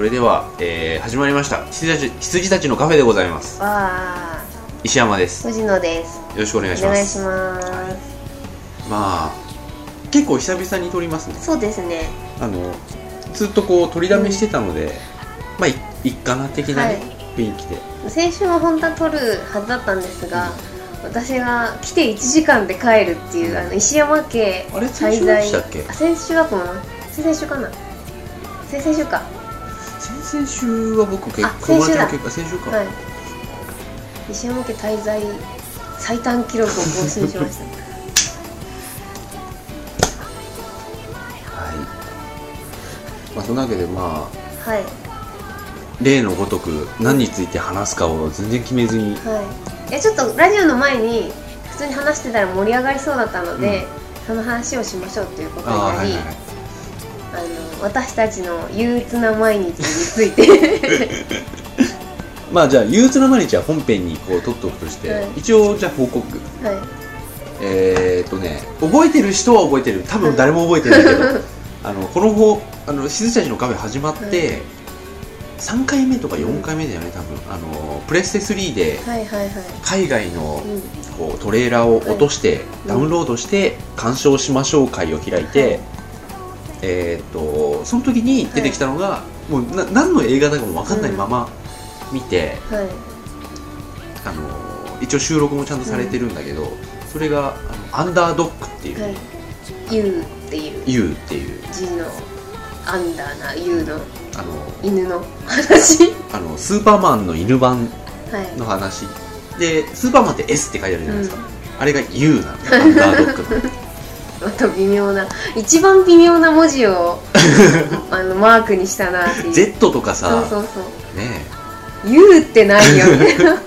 それでは、えー始まりました。羊たち羊たちのカフェでございます。わあ。石山です。よ藤野です。ろしくお願いしお願いします。ますまあ結構久々に撮りますね。そうですね。あのずっとこう取りだめしてたので、まあいいっかな的な、ねはい。雰囲気で。先週は本当は撮るはずだったんですが、私が来て1時間で帰るっていう、あの石山家あれ先週でしたっけ？あ先週だと思う先々週かな？先々週か先々週は僕結あ友達の先週だ結果先週か、はい。石山家滞在最短記録を更新しました。はい。まあそんなわけでまあはい。例のごとく何について話すかを全然決めずに。はい。いやちょっとラジオの前に普通に話してたら盛り上がりそうだったので、その話をしましょうということになりはいはいはいあの私たちの憂鬱な毎日について。まあじゃあ憂鬱な毎日は本編にこう取っておくとして、はい。一応じゃあ報告。はい。えー、っとね覚えてる人は覚えてる。多分誰も覚えてないけど あのこの方あのしずちゃんちのカフェ始まって、3回目とか4回目だよね多分。あのプレステ3ではいはいはい。海外のうん。こうトレーラーを落として、うんダウンロードして鑑賞しましょう会を開いて、はいえーっとその時に出てきたのが、もうな何の映画だかも分かんないまま見て、はい。あの一応収録もちゃんとされてるんだけど、それがあのアンダードッグっていう、はい「ゆう」っていう。U っていう。字のアンダーな「ゆう」の。あの犬の。話 あのスーパーマンの犬版はい。の話。でスーパーマンって S って書いてあるじゃないですか、あれが U なんだよアンダードッグの また微妙な一番微妙な文字を あのマークにしたなっていう。Z とかさそうそうそう。ね「ゆう」ってないよ。みたいな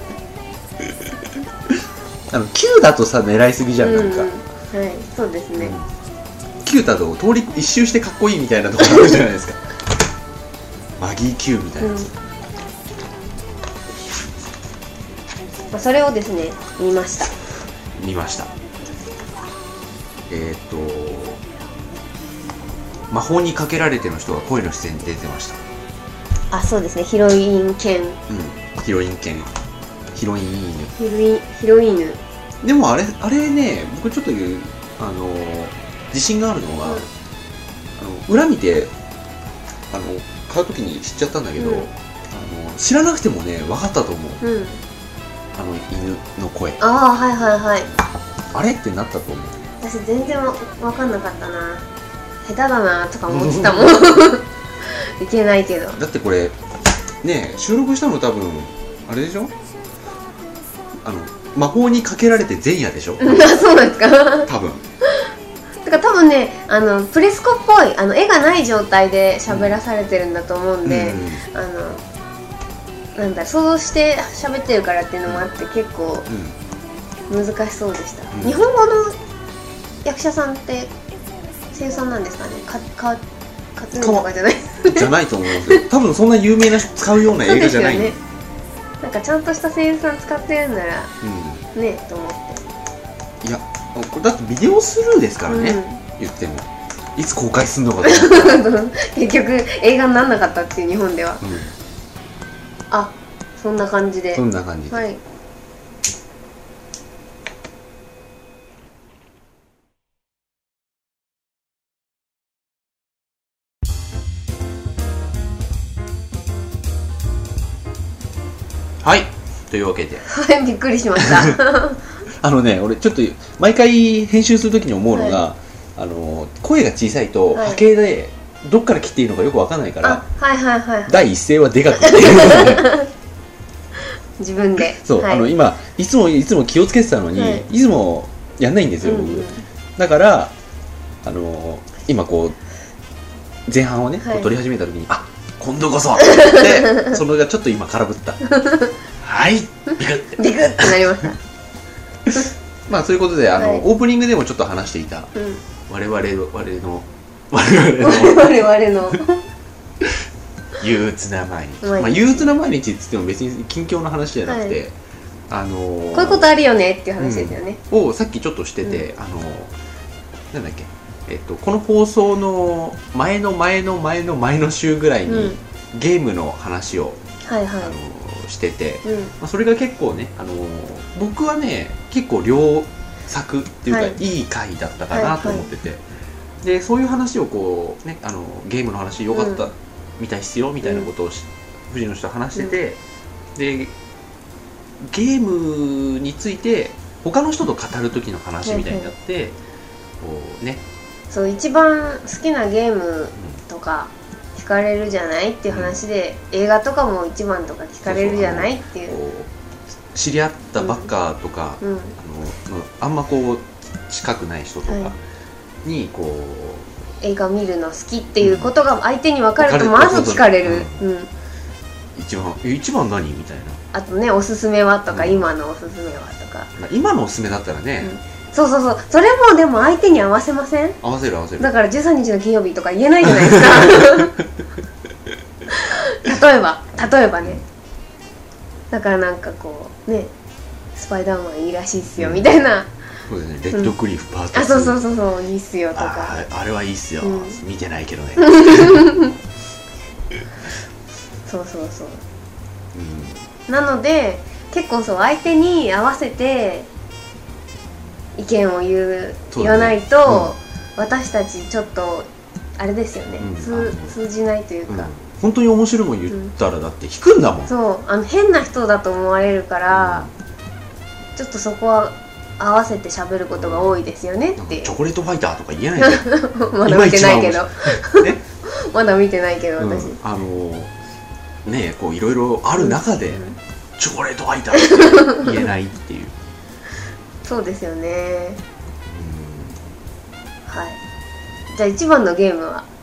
あの Q だとさ狙いすぎじゃんなんか、うん。うんはいそうですね、Q だと通り一周してかっこいいみたいなところあるじゃないですか。マギー Q みたいなやつ、まあ、それをですね見ました。見ましたえーっと魔法にかけられての人が声の出演で出てました。あそうですね。ヒロイン犬。うん。ヒロイン犬。ヒロイン犬。ヒロインヒロインヌでもあれあれね僕ちょっとあの自信があるのが、うん。あの裏見てあの買う時に知っちゃったんだけど、うん。あの知らなくてもね分かったと思う。うん。あの犬の声。ああはいはいはい。あれ？ってなったと思う私全然わ分かんなかったな。下手だなとか思ってたもん。いけないけど。だってこれね収録したの多分あれでしょ？あの魔法にかけられて前夜でしょ？あ そうなんですか？多分。だから多分ねあのプレスコっぽいあの絵がない状態で喋らされてるんだと思うんで、あのなんだ想像して喋ってるからっていうのもあって結構うん。うん。難しそうでした、うん。日本語の役者さんって声優さんなんですかね？かかかつんとかじゃない？じゃないと思うんですよ。多分そんな有名な人使うような映画じゃない。そうでねなんかちゃんとした声優さん使ってるんならうねと思って。んいやこれだってビデオスルーですからね、うん。言っても。いつ公開するのか 結局映画にならなかったっていう日本では。うあそんな感じで。ん、そんな感じで、はいというわけで。はいびっくりしました。あのね俺ちょっと毎回編集するときに思うのが、あの声が小さいとはい。波形でどっから切っていいのかよくわかんないから、あはいはいはい第一声はでかくって。い う自分で。そう、はい、あの今いつもいつも気をつけてたのに、はい。い、つもやんないんですよ、僕、うん。うんだからあの今こう前半をね、はい。撮り始めた時にあ今度こそってそのがちょっと今空振った はい。ビクってビクッてなりました まあそういうことであの、はい。オープニングでもちょっと話していた。うん。我々の我々の 我々の。我々の。憂鬱な毎日。毎日。まあ、憂鬱な毎日っつっても別に近況の話じゃなくて、あのーこういうことあるよねっていう話ですよね、をさっきちょっとしてて、あのなんだっけ。えっと、この放送の前の前の前の前の週ぐらいに、うん。ゲームの話を、はいはい。あのしてて、うん。まあ、それが結構ね、あの僕はね結構良作っていうか、はい。い、い回だったかなと思ってて、でそういう話をこうねあのゲームの話良かった、うん。みたいっすよみたいなことをし、藤野氏と話してて、でゲームについて他の人と語る時の話みたいになって、こうね、そう一番好きなゲームとか聞かれるじゃないっていう話で、映画とかも一番とか聞かれるじゃないっていう。知り合ったばっかとか、うん。あのあんまこう近くない人とかはにこう、映画見るの好きっていうことが相手に分かるとまず聞かれる、うん。一番え一番何みたいな、あとねおすすめはとか、うん。今のおすすめはとか。まあ、今のおすすめだったらね、そうそうそう。それもでも相手に合わせません？合わせる合わせる。だから13日の金曜日とか言えないじゃないですか。例えば。例えばね。だからなんかこうね。スパイダーマンいいらしいっすよ。みたいな、そうですね。レッドクリフパート2、あそうそうそうそう。いいっすよとか。ああれはいいっすよ、うん。見てないけどね、そうそうそう。うん。なので結構そう相手に合わせて意見を言う言わないと、私たちちょっとあれですよね、うん。通通じないといううん。か、本当に面白いもん言ったらだって引くんだもん、そう。あの変な人だと思われるから、ちょっとそこは合わせて喋ることが多いですよねって。チョコレートファイターとか言えない まだ見てないけど。ね、まだ見てないけどうん。私、あのねこういろいろある中で、うん。チョコレートファイターって言えないっていう、そうですよね。はい。じゃあ一番のゲームは？うん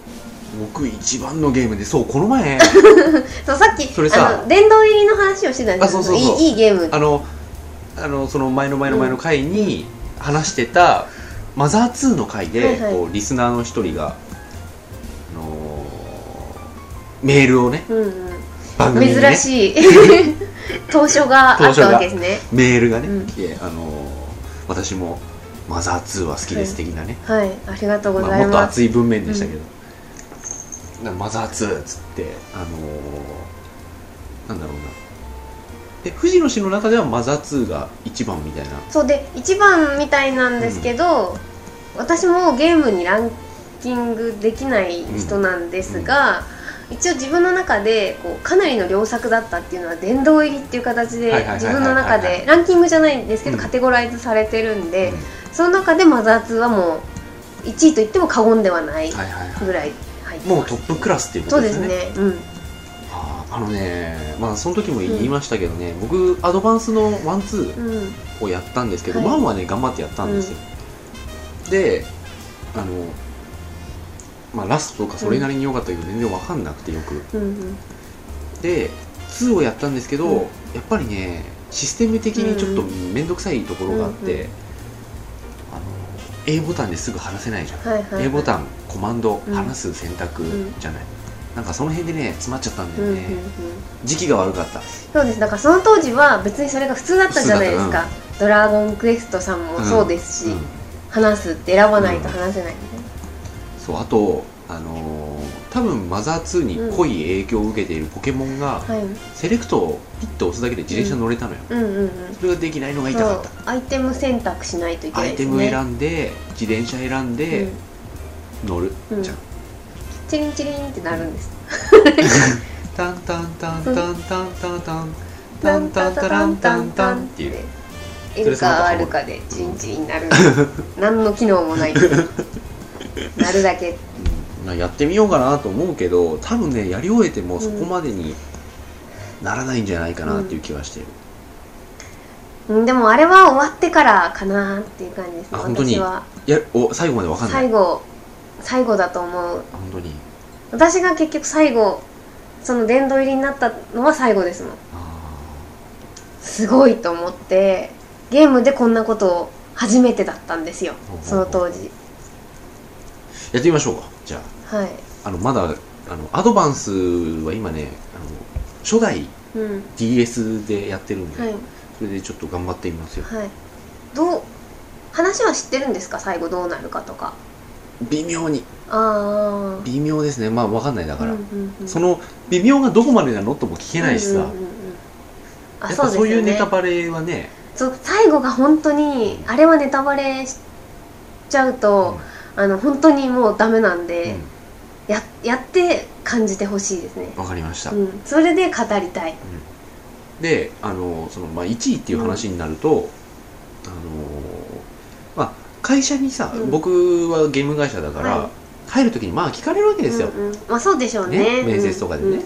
僕一番のゲームでそうこの前。そうさっきそれさ。あの殿堂入りの話をしてたんですあそうそうそう。いいいいゲーム。あのあのその前の前の前の回に話してた、マザー2の回で、はいはい。こうリスナーの一人が、あのーメールをねうんうん。番組にね。珍しい。当初があったわけですね。メールがね、うん。来て、あのー私もマザー2は好きです的なね、はいありがとうごまあ、もっとざいます、熱い文面でしたけど、なマザー2っつってあのーなんだろうな。で藤野氏の中ではマザー2が一番みたいな。そうで一番みたいなんですけど、私もゲームにランキングできない人なんですが、一応自分の中でこうかなりの良作だったっていうのは殿堂入りっていう形で自分の中でランキングじゃないんですけど、うん。カテゴライズされてるんで、うん。その中でマザー2はもう1位と言っても過言ではないぐらいもうトップクラスっていうこそうでとですすね。ねうん。あのねまあその時も言いましたけどね、僕アドバンスのワンツーうん。をやったんですけど、はい。ワンはね頑張ってやったんですよ、であのまあラストとかそれなりに良かったけど、全然分かんなくてよく。うんうん。で2をやったんですけど、うん。やっぱりねシステム的にちょっと面倒くさいところがあって、うんうん。あの A ボタンですぐ話せないじゃん、はいはいはい。A ボタンコマンドうん。話す選択んじゃない、なんかその辺でね詰まっちゃったんだよね、うんうんうん。時期が悪かった。そうです。だからその当時は別にそれが普通だったじゃないです普通だか、ドラゴンクエストさんもそうですし、うん。話すって選ばないと話せないみそうあとあのー多分マザー2に濃い影響を受けているポケモンが、たいな、はい、セレクトをピッと押すだけで自転車乗れたのよ、うんうんうん。それができないのが痛かった。アイテム選択しないといけアイテムないですね。選んで自転車選んで乗る、うん。じゃん。チリンチリンってなるんです、タンタンタンタンタンタンタンタンタンタランタンタンっていう。エルか R かでチリンチリンになる。何の機能もない なるだけ。まあやってみようかなと思うけど多分ねやり終えてもそこまでにならないんじゃないかなっていう気はしてる、うん。でもあれは終わってからかなっていう感じですねあ本当に？私は。いやお最後まで分かんない。最後最後だと思う。あ本当に？私が結局最後その殿堂入りになったのは最後ですもん。あすごいと思ってゲームでこんなことを初めてだったんですよその当時。ーやってみましょうか。じゃはい。ああのまだあのアドバンスは今ねあの初代うん。DS でやってるんで、はい。それでちょっと頑張ってみますよ。はい。どう話は知ってるんですか？最後どうなるかとか。微妙に。ああ微妙ですね。まあ分かんないだから、その微妙がどこまでなのとも聞けないしさ、うやっぱそうですそういうネタバレはね。そう最後が本当にあれはネタバレしちゃうと、あの本当にもうダメなんうん。で、ややって感じてほしいですね、わかりました、うん、それで語りたい。であのその、まあ、1位っていう話になると、あのまあ会社にさ、うん。僕はゲーム会社だから、はい。入る時にまあ聞かれるわけですよ、うんうん。まあそうでしょうね。ね面接とかでね、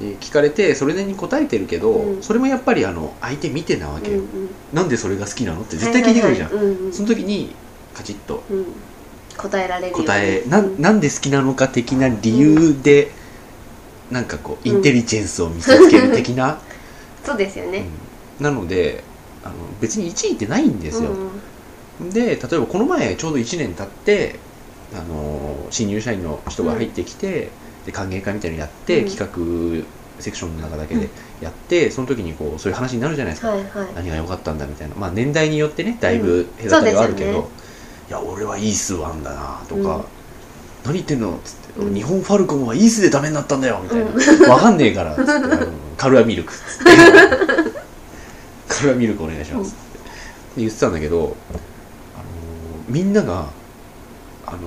で聞かれてそれに答えてるけど、うん。それもやっぱりあの相手見てなわけよ、うんうん。うんなんでそれが好きなのって絶対聞いてくるじゃん、はいはいはいうんうん。その時にカチッとうん答えられる答え、なうんなんで好きなのか的な理由で、なんかこうインテリジェンスを見せつける的な、そうですよね、うん。なのであの別に1位ってないんですよ、うん。で例えばこの前ちょうど1年経ってあの新入社員の人が入ってきて、で歓迎会みたいなのやって、うん。企画セクションの中だけでやって、その時にこうそういう話になるじゃないですか、はいはい。何が良かったんだみたいな。まあ年代によってねだいぶ隔たりはあるけど、そうですよねいや俺はイースワンだなとか、うん何言ってんの？っつって、うん。日本ファルコンはイースでダメになったんだよみたいな、うん。わかんねえからっつって カルアミルクっつって。カルアミルクお願いしますって。言ってたんだけど、あのーみんながあの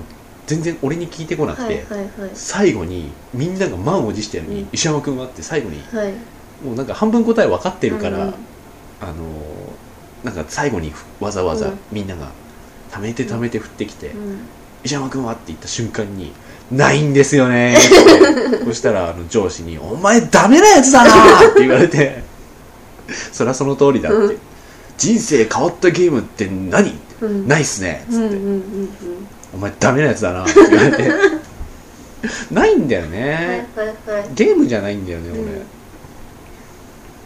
全然俺に聞いてこなくて、はいはいはい。最後にみんなが満を持してるの。に、うん。石山君はって最後に。はい。もうなんか半分答え分かってるから、うんうん。あのーなんか最後にわざわざうん。みんなが貯めて貯めて振ってきてうん「石山君は?」って言った瞬間に「ないんですよね」っ てそしたらあの上司に「お前ダメなやつだな!」って言われて「そりゃその通りだ」って。うん「人生変わったゲームって何?」うんないっすね」つって。うんうんうんうん「お前ダメなやつだな」って言われて。ないんだよはいねはいはい。ゲームじゃないんだよね俺、うん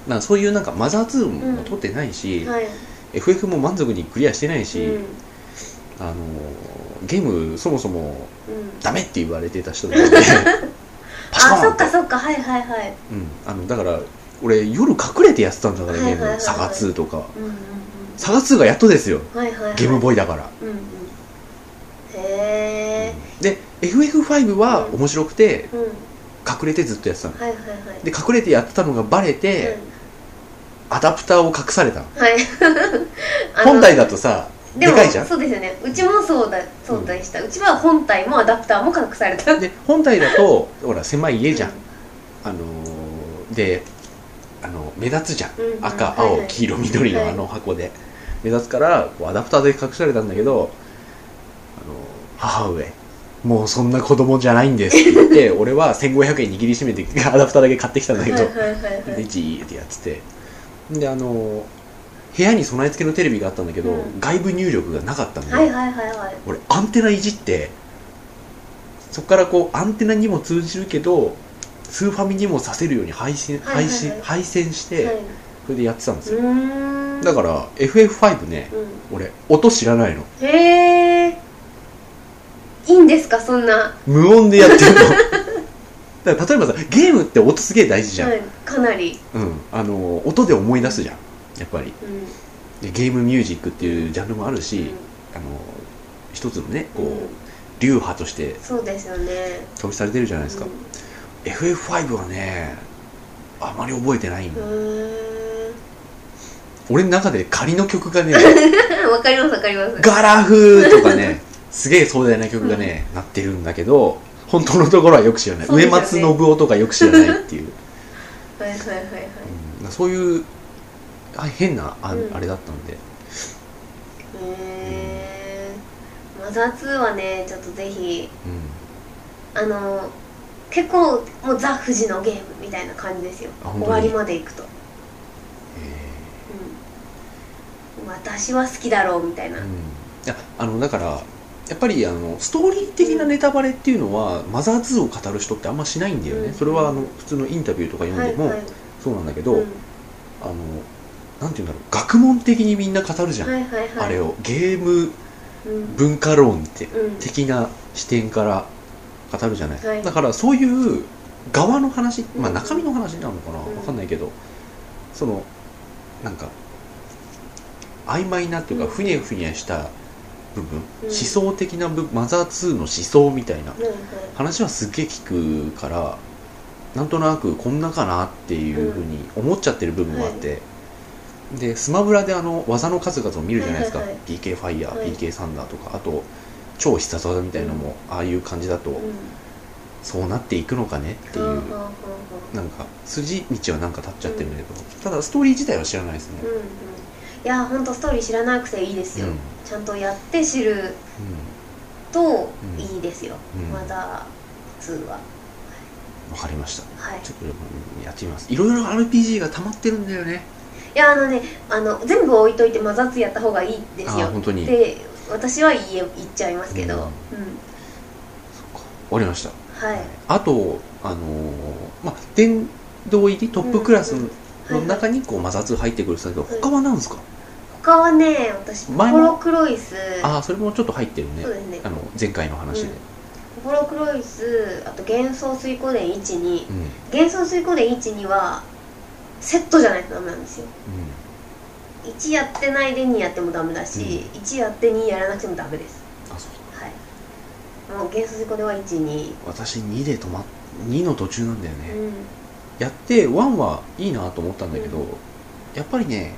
まあそういうなんかマザー2も取ってないし、はい。FF も満足にクリアしてないし、うんあのゲームそもそもうん。ダメって言われてた人なのでパシコあそっーンってかそっか。はいはいはい。うん、あのだから俺夜隠れてやってたんだからゲーム、はいはいはい。はいサガ2とか。うんうんサガ2がやっとですよ。うんはいはいはい。ゲームボーイだから、うんうん。へえで FF5 は面白くてうん。隠れてずっとやってたの。はいはいはい。で隠れてやってたのがバレて、アダプターを隠されたはい。あの本体だとさででもかいじゃん？そうですよね。うちもそうだそうでした、うちは本体もアダプターも隠された。で本体だとほら狭い家じゃん、うんあのーであの目立つじゃん、うん。うん。赤はいはい。青黄色緑のはい。あの箱で、目立つからこうアダプターで隠されたんだけど、あの母上もうそんな子供じゃないんですって言って 俺は1500円握りしめてアダプターだけ買ってきたんだけど、はいはいはいはい。でジーってやってて。であの部屋に備え付けのテレビがあったんだけど、うん。外部入力がなかったので、はいはいはいはい。俺アンテナいじってそこからこうアンテナにも通じるけどスーファミにもさせるように配信、はいはいはい。配信配線して、はい。それでやってたんですよ、だから FF5 ねう俺音知らないの。んへえいいんですか？そんな。無音でやってるの。だから例えばさゲームって音すげえ大事じゃん、はい、かなり、うん。あの音で思い出すじゃんやっぱり。うん。でゲームミュージックっていうジャンルもあるし、あの一つのねこう、うん。流派としてそうですよね。投資されてるじゃないですか、FF5 はねあまり覚えてないん俺の中で仮の曲がね わかりますわかります。ガラフとかね すげえ壮大な曲がね、なってるんだけど本当のところはよく知らない、ね。上松信夫とかよく知らないっていう、はいはいはいはい。うん。そういうあ変なあ,、うん。あれだったんで。へえマザー2はねちょっとぜひうん。あの結構もうザ・富士のゲームみたいな感じですよ。終わりまでいくと、うん、私は好きだろうみたいな、うん。いやあのだからやっぱりあのストーリー的なネタバレっていうのは、マザー2を語る人ってあんましないんだよね、うん。それはあの普通のインタビューとか読んでもそうなんだけど、うん。あのなんていうんだろう学問的にみんな語るじゃん、はいはいはい。あれを。ゲームうん。文化論って、うん的な視点から語るじゃない、はい。だからそういう側の話、まあうん中身の話なのかな、うん。わかんないけど。そのなんか曖昧なっていうか、うん。ふにゃふにゃした部分、うん。思想的な部マザー2の思想みたいな話はすっげえ聞くからなんとなくこんなかなっていうふうに思っちゃってる部分もあって、でスマブラであの技の数々を見るじゃないですか、はいはいはい。PK ファイヤー、はい。PK サンダーとか。あと超必殺技みたいなのも、ああいう感じだと、うん。そうなっていくのかねっていう、はあはあはなんか筋道はなんか立っちゃってるんだけど、ただストーリー自体は知らないですね。あ、うんうん。いや本当ストーリー知らなくていいですよ、うん。ちゃんとやって知るうといいですよ、うん。まだ2は。ん、わかりました。はい。ちょっとうんやってみます。いろいろ RPG が溜まってるんだよねいやあのねあの全部置いといてマザー2やった方がいいですよ。あー本当に。で私は言え言っちゃいますけど、ううん。ん終わりました。はい。あとあのーまあ殿堂入りトップクラスうんの中にこうマザー2入ってくるんですけど、はい。他は何ですか、他はね私ポロクロイスああそれもちょっと入ってるね。そうですね。あの前回の話で、ポポロクロイスあと幻想水湖伝12うん。幻想水湖伝12はセットじゃないとダメなんですよ。1やってないで2やってもダメだし、1やって2やらなくてもダメです。うん、あそう。はい。もう幻想水湖伝は12私2で止まっ2の途中なんだよね、うん。やって1はいいなと思ったんだけど、うん。やっぱりね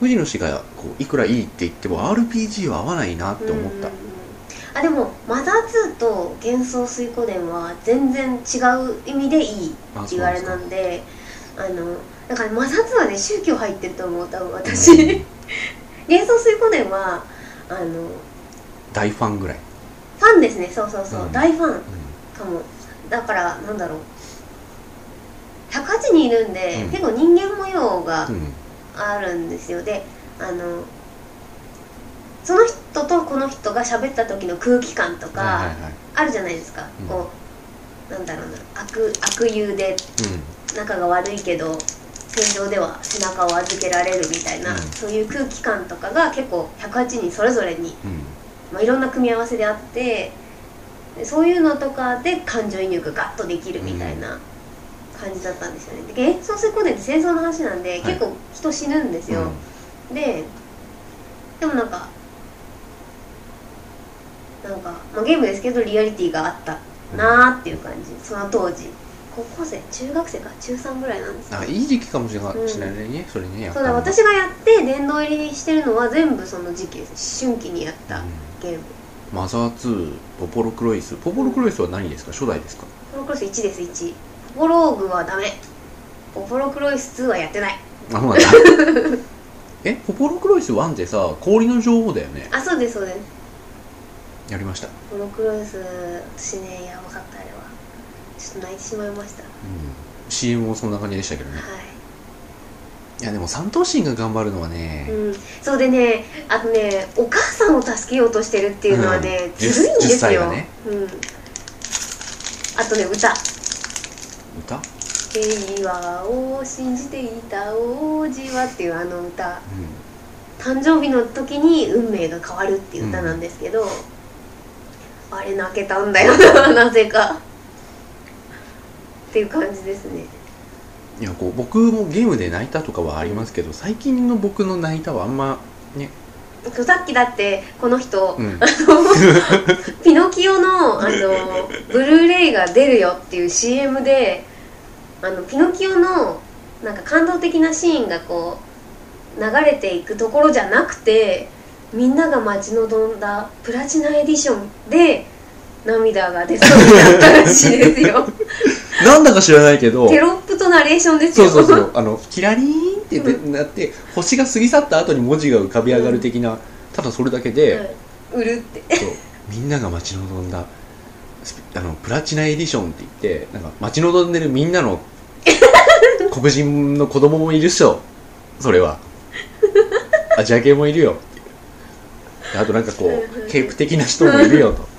藤野氏がこういくらいいって言っても RPG は合わないなって思った、うんうんうん。あでもマザー2と幻想水湖伝は全然違う意味でいいあって言われなんであのだからマザー2はね宗教入ってると思う多分私、う ん幻想水湖伝はあの大ファンぐらい、ファンですね。そうそうそう、うん。大ファンうかも。だからなんだろう。108人いるんで、うん。結構人間模様がんうん。あるんですよ。であのその人とこの人が喋った時の空気感とか、あるじゃないですか、うん。こうなんだろうな。悪悪友で仲が悪いけど戦場では背中を預けられるみたいな、うん。そういう空気感とかが結構108人それぞれに、うん。うんまあ、いろんな組み合わせであってでそういうのとかで感情移入がガッとできるみたいな感じだったんですよね。で幻想水光伝って戦争の話なんで、結構人死ぬんですよ、ででもなんかなんか、まあ、ゲームですけどリアリティがあったなーっていう感じ。その当時高校生中学生か中3ぐらいなんですなんよかいい時期かもしれないうんそれねそうだ私がやって殿堂入りしてるのは全部その時期です思春期にやったうんゲーム。マザー2ポポロクロイス。ポポロクロイスは何ですか？初代ですか？ポロクロイス1です1ポポローグはダメ。ポポロクロイス2はやってない。あそうなんだ。えポポロクロイス1ってさ氷の女王だよね。あそうですそうです。やりました、ポロクロイス私ねやばかったあれはちょっと泣いてしまいました。うん、CM もそんな感じでしたけどね。はい。やでも三頭身が頑張るのはね、うん、そうでねあとねお母さんを助けようとしてるっていうのはね、うん。ずるいんです10歳よ、がね。うん、あとね歌。歌、「平和を信じていた王子は」っていうあの歌。誕生日の時に運命が変わるっていう歌なんですけど、あれ泣けたんだよな なぜかっていう感じですね。うん、いやこう僕もゲームで泣いたとかはありますけど最近の僕の泣いたはあんまね、さっきだってこの人、うん、ピノキオのあのブルーレイが出るよっていう CM であのピノキオのなんか感動的なシーンがこう流れていくところじゃなくてみんなが待ち望んだプラチナエディションで涙が出そうになったらしいですよ。なんだか知らないけどテロップとナレーションですよ。そうそうそう。あのキラリーンってでなって星が過ぎ去った後に文字が浮かび上がる的な、ただそれだけで、うん、売るって。そう。みんなが待ち望んだあのプラチナエディションって言ってなんか待ち望んでるみんなの 黒人の子供もいるっしょ。それは。アジア系もいるよ。あとなんかこうケープ的な人もいるよと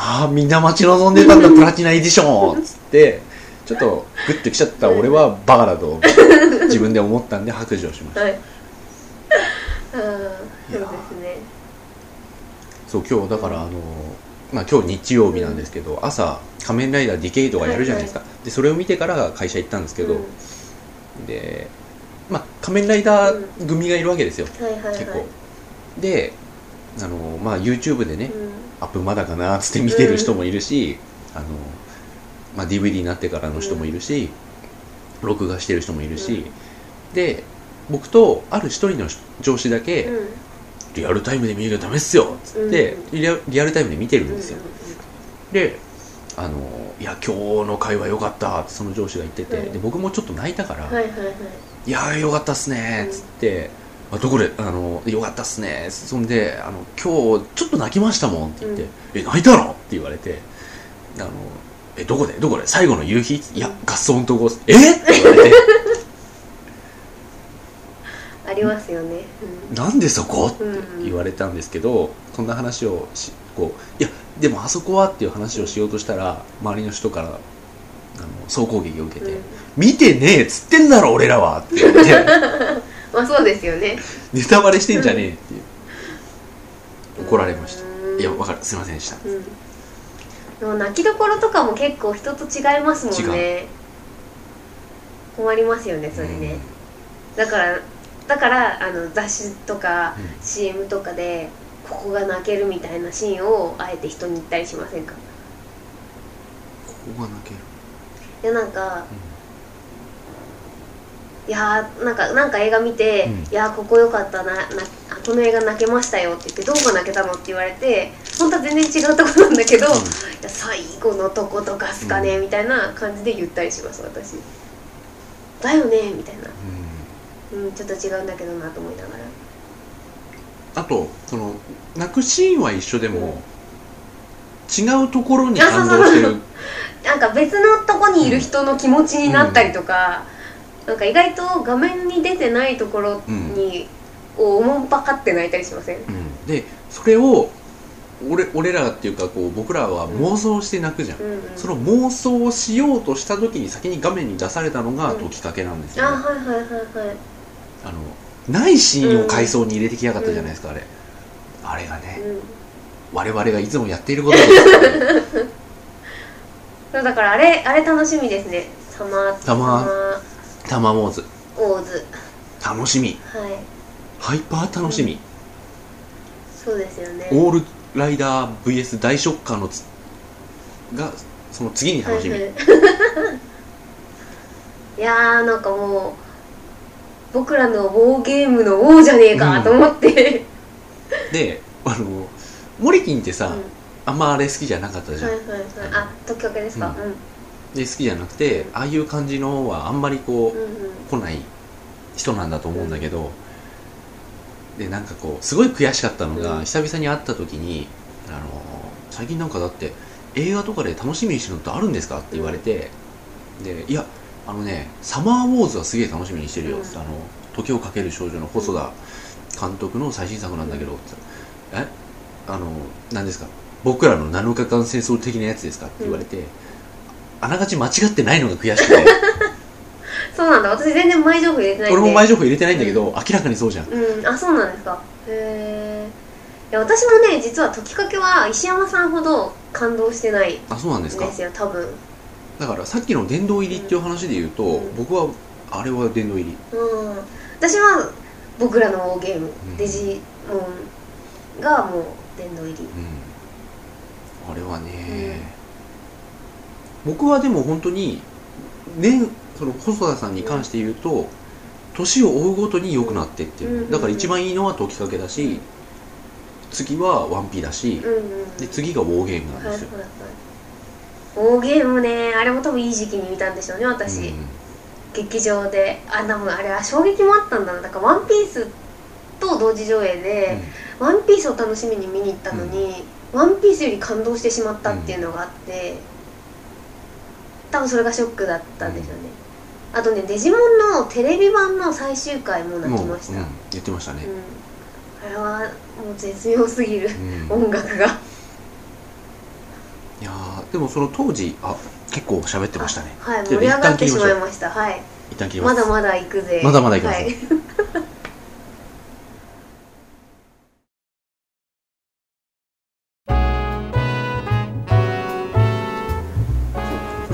ああみんな待ち望んでたんだプラチナエディションっつってちょっとグッときちゃった俺はバカだと 自分で思ったんで白状しました。はい。うんそうですね。そう今日だからあのまあ今日日曜日なんですけど、朝仮面ライダーディケイドがやるじゃないですか、でそれを見てから会社行ったんですけど、うん。でまあ仮面ライダー組がいるわけですよ、はいはいはい。結構。であのまあ YouTube でね、うんアップまだかなっつって見てる人もいるし、あのまあ、DVD になってからの人もいるし、録画してる人もいるし、で僕とある一人の上司だけ、うん。リアルタイムで見なきゃダメっすよっつって、リアリアルタイムで見てるんですよ、であのいや今日の会話良かったってその上司が言ってて、うん。で僕もちょっと泣いたから、はいはいはい。いやーよかったっすねっつって、あどこであのよかったっすね。そんであの今日ちょっと泣きましたもん。って言って、うん。え泣いたの？って言われてあのえどこで？どこで？最後の夕日？いや合奏のとこ。え？って言われて。ありますよね。なんでそこ？ってうん。うん言われたんですけどそんな話をしこういやでもあそこはっていう話をしようとしたら周りの人からあの総攻撃を受けて、うん。見てねえっつってんだろ俺らは。って言って まあそうですよね。ネタバレしてんじゃねえっていう。怒られました。うんいやわかる。すいませんでした。うん。でも泣きどころとかも結構人と違いますもんね。困りますよねそれね、だからだからあの雑誌とかうん。CM とかでここが泣けるみたいなシーンをあえて人に言ったりしませんか？ここが泣ける、いやなんかいやーなんかなんか映画見て、うん。いやーここ良かったななあこの映画泣けましたよって言ってどこが泣けたのって言われて本当は全然違うとこなんだけど、いや最後のとことかすかね、うん。みたいな感じで言ったりします私。だよねみたいな。うん。うんちょっと違うんだけどなと思いながら。あとその泣くシーンは一緒でも、違うところに感動してる。なんか別のとこにいる人の気持ちになったりとか、なんか意外と画面に出てないところに、をおもんぱかって泣いたりしません？うん。でそれを俺俺らっていうかこう僕らは妄想して泣くじゃん、うんうん。その妄想をしようとした時に先に画面に出されたのがうん解きかけなんですあよ、ね。はいはいはいはいあのないシーンを回想に入れてきやがったじゃないですか、あれ。あれがね、うん。我々がいつもやっていることです そうだからあれあれ楽しみですね。サマー。サマタマモーズオーズ楽しみ。はい。ハイパー楽しみ、そうですよね。オールライダー VS 大ショッカーのつがその次に楽しみ、はいはい。いやーなんかもう僕らのウォーゲームの王じゃねえかと思って、であのモリキンってさ、うん。あんまあれ好きじゃなかったじゃん、はいはいはい。あ時かけですか？ううんんで好きじゃなくてああいう感じのはあんまりこう、うんうん。来ない人なんだと思うんだけど、でなんかこうすごい悔しかったのが、うん。久々に会った時にあの最近なんかだって映画とかで楽しみにしてるのってあるんですか？って言われて、でいやあのね「サマーウォーズ」はすげえ楽しみにしてるようん。あの時をかける少女の細田監督の最新作なんだけど、って言ったらえ？あの何ですか？僕らの7日間戦争的なやつですか？って言われて、あながち間違ってないのが悔しくて。そうなんだ。私全然前情報入れてないんで。俺も前情報入れてないんだけど、明らかにそうじゃん。うん。あそうなんですか。へえいや私もね実は解きかけは石山さんほど感動してないんあそうなんですか。ですよ多分。だからさっきの殿堂入りっていう話で言うと、うん。僕はあれは殿堂入り。うん。私は僕らのゲーム、ん。デジモンがもう殿堂入り。うん。あれはね、僕はでも本当に年その細田さんに関して言うと年を追うごとに良くなってっていう、うんだから一番いいのは解きかけだし、次はワンピだし、うんうんで次がウォーゲームなんですよ、はいはいはい。ウォーゲームねあれも多分いい時期に見たんでしょうね私、うん。劇場で。あ多分あれは衝撃もあったんだな。だから「ワンピースと同時上映で「ワンピースを楽しみに見に行ったのに「ワンピースより感動してしまったっていうのがあって多分それがショックだったんでしょうね、あとねデジモンのテレビ版の最終回も泣きました、もううん言ってましたね、うん、あれはもう絶妙すぎる。うん。音楽が。いやーでもその当時あ結構喋ってましたね。はい盛り上がってしまいました。はい。一旦切りまますだまだ行くぜ。まだまだ行きます。はい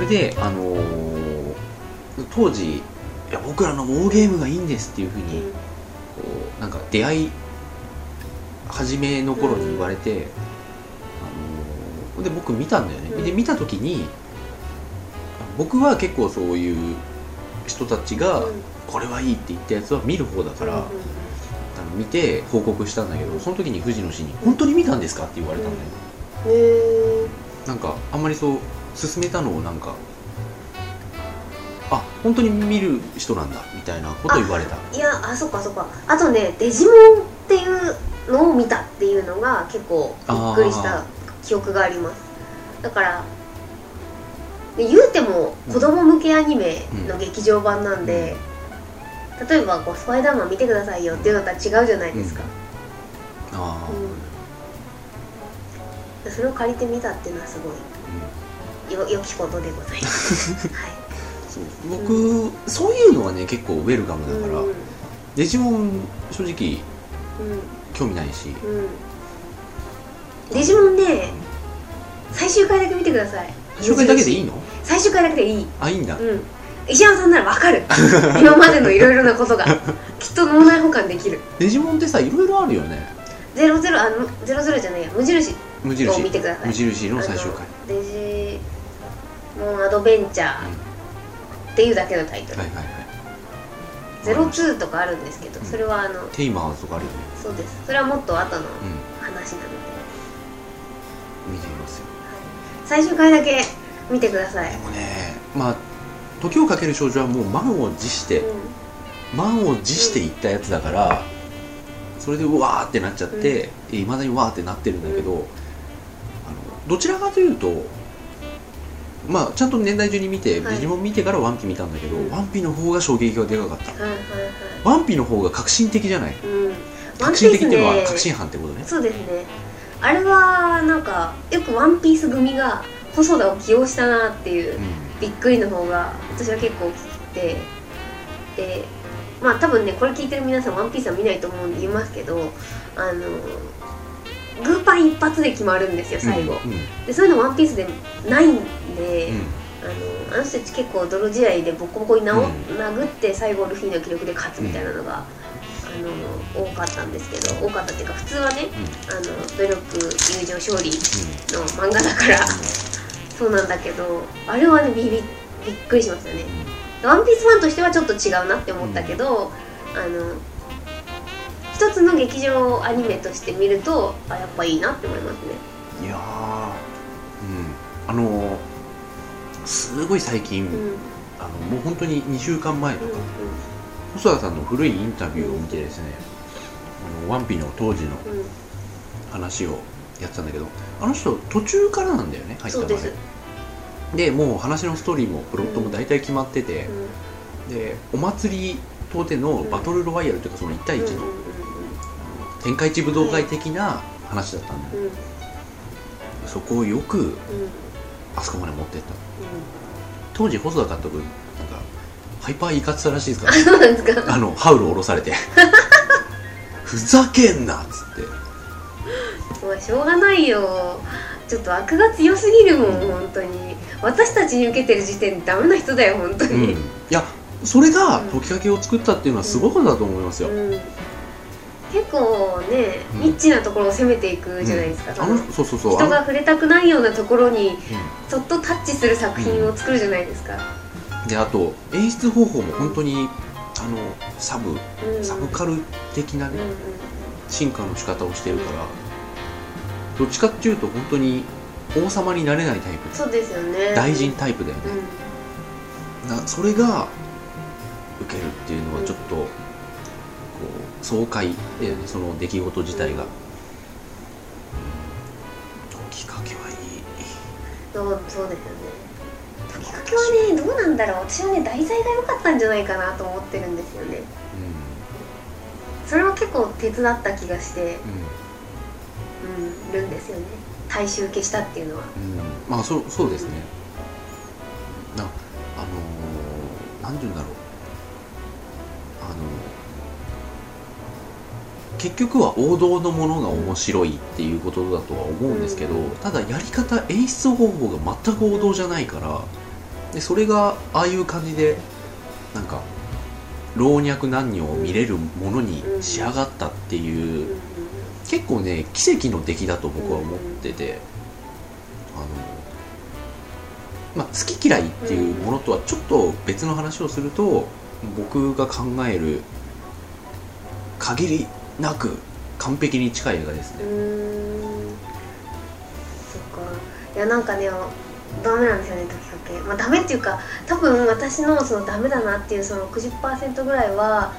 れであのー当時いや僕らのウォーゲームがいいんですっていうふうに、こうなんか出会い初めの頃に言われて、あので僕見たんだよね、うんで見た時に僕は結構そういう人たちが、うん。これはいいって言ったやつは見る方だから、うんうんあの見て報告したんだけどその時に藤野氏に「本当に見たんですか?」って言われたんだよ、うんへえなんかあんまりそう進めたのをなんかあ本当に見る人なんだみたいなことを言われた。いやあそっかそっか。あとねデジモンっていうのを見たっていうのが結構びっくりした記憶があります。だからで言うても子供向けアニメの劇場版なんで、例えばこう「スパイダーマン見てくださいよ」っていうのとは違うじゃないですか、ああ、うん。それを借りてみたっていうのはすごいよ良きことでございます。はい。そう僕、そういうのはね結構ウェルカムだから、うん。うんデジモン正直興味ないし。うん。デジモンね最終回だけ見てください。紹介だけでいいの？最終回だけでいい。あいいんだ、うん。石山さんならわかる。今までのいろいろなことが。きっと脳内保管できる。デジモンってさいろいろあるよね。ゼロゼロあのゼロゼロじゃないや。無印無印。を見てください。無印の最終回。デジモンアドベンチャーっていうだけのタイトル、はいはいはい。ゼロツーとかあるんですけどうん。それはあのテイマーズとかあるよね。そうです。それはもっと後のう話なので。ん見てみますよ。最終回だけ見てください。でもねまあ時をかける少女はもう満を持してう満を持していったやつだからそれでうわーってなっちゃっていまだにわーってなってるんだけど、あのどちらかというとまあちゃんと年代順に見て、はい。デジモン見てからワンピ見たんだけど、うん。ワンピの方が衝撃がでかかった。んはいはいはい。ワンピの方が革新的じゃない。うん。革新的っていうのはね。革新犯ってことね。そうですね。あれはなんかよくワンピース組が細田を起用したなっていううびっくりの方が私は結構大きくて。でまあ多分ねこれ聞いてる皆さんワンピースは見ないと思うんで言いますけどあのグーパン一発で決まるんですよん最後、うん。うんでそういうのワンピースでないんで、うん。あのあの人たち結構泥試合でボコボコになお、うん。殴って最後ルフィの記録で勝つみたいなのが、あの多かったんですけど多かったっていうか普通はねあの努力友情勝利の漫画だからそうなんだけどあれはねビビびっくりしましたね。ワンピースファンとしてはちょっと違うなって思ったけど、あの一つの劇場アニメとして見るとあやっぱいいなって思いますね。いやーうん。あのーすごい最近、うん。うんあのもう本当に2週間前とか、細田さんの古いインタビューを見てですね、あのワンピの当時のうん。うん話をやってたんだけどあの人途中からなんだよね入ったのそうです。ででもう話のストーリーもプロットも大体決まっててう、ん。でお祭り島でのバトルロワイヤルというかその1対1の、うんうん天下一武道会的な話だったんだ。そこをよくうん。うんあそこまで持ってった。当時細田監督なんかハイパーいかつさらしいですか？らそうなんですか？あのハウル下ろされて。ふざけんなっつって。まあしょうがないよ。ちょっと悪が強すぎるもん本当に。私たちに受けてる時点でダメな人だよ本当うん、いにやそれが解きかけを作ったっていうのはすごいことだと思いますよ、うん結構ね、うん。ニッチなところを攻めていくじゃないですか、あのそうそうそう。人が触れたくないようなところにあそっとタッチする作品を作るじゃないですか、であと演出方法も本当にあのサブうん、サブカル的なねうんうん。進化の仕方をしてるからどっちかっていうと本当に王様になれないタイプ。そうですよね。大臣タイプだよね、うん。なそれが受けるっていうのはちょっと爽快だよねその出来事自体が、うんきっかけはいい。そうそうですよね。きっかけはねどうなんだろう。私はね題材が良かったんじゃないかなと思ってるんですよね。それは結構手伝った気がして、うん。うん、るんですよね。大衆消したっていうのは。うん、うん、まあそうそうですね。なあのー、なんて言うんだろう結局は王道のものが面白いっていうことだとは思うんですけど、うん。ただやり方演出方法が全く王道じゃないからでそれがああいう感じでなんか老若男女を見れるものに仕上がったっていう、結構ね奇跡の出来だと僕は思ってて、あのまあ好き嫌いっていうものとはちょっと別の話をすると、僕が考える限りなく完璧に近い映画ですね、うーん。そっか。いやなんかねダメなんですよね時かけまあダメっていうか多分私のそのダメだなっていうその60%ぐらいは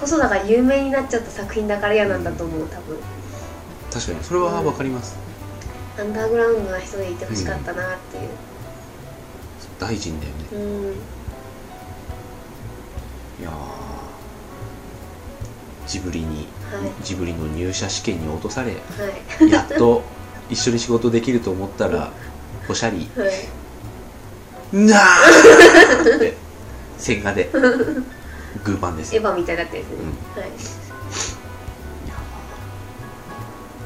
細田が有名になっちゃった作品だから嫌なんだと思う多分。確かに。それは分かります、アンダーグラウンドな人でいてほしかったなっていう。大臣だよね。うん、いやー。ジブリにはいジブリの入社試験に落とされはい。やっと一緒に仕事できると思ったらおしゃり。はい。なーって千賀で。グーパンですよ。エヴァみたいだったやつね、はい。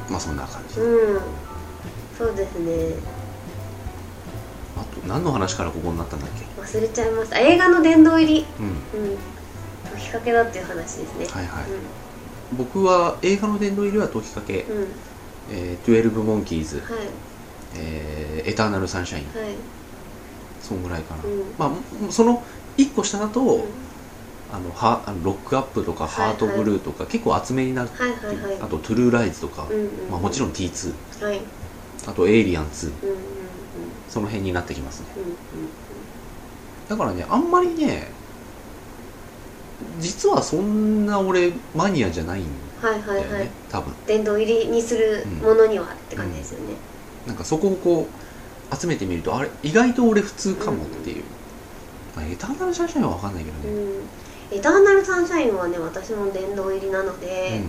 まあそんな感じ。うん。そうですね。あと何の話からここになったんだっけ？忘れちゃいました映画の殿堂入り。うん。うん。解きかけだっていう話ですね。はいはい僕は映画の殿堂入りは解きかけうん、うん、えー、12モンキーズ、はい。えーエターナルサンシャインはい。そんぐらいかな、うん。まあもその1個下だと、うん。あのはあのロックアップとかはいはい。ハートブルーとか、結構厚めになってはいはいはい。あとトゥルーライズとか、うんうんまあ、もちろん T2 はい。うんあとエイリアン2うんうん。その辺になってきますね。うんうん。だからねあんまりね実はそんな俺マニアじゃないんはいはだよね、いはい多分。殿堂入りにするものにはって感じですよね、なんかそこをこう集めてみるとあれ意外と俺普通かもっていう、まあ、エターナルシャンシャインは分かんないけどね、うん。エターナルサンシャインはね私も殿堂入りなので、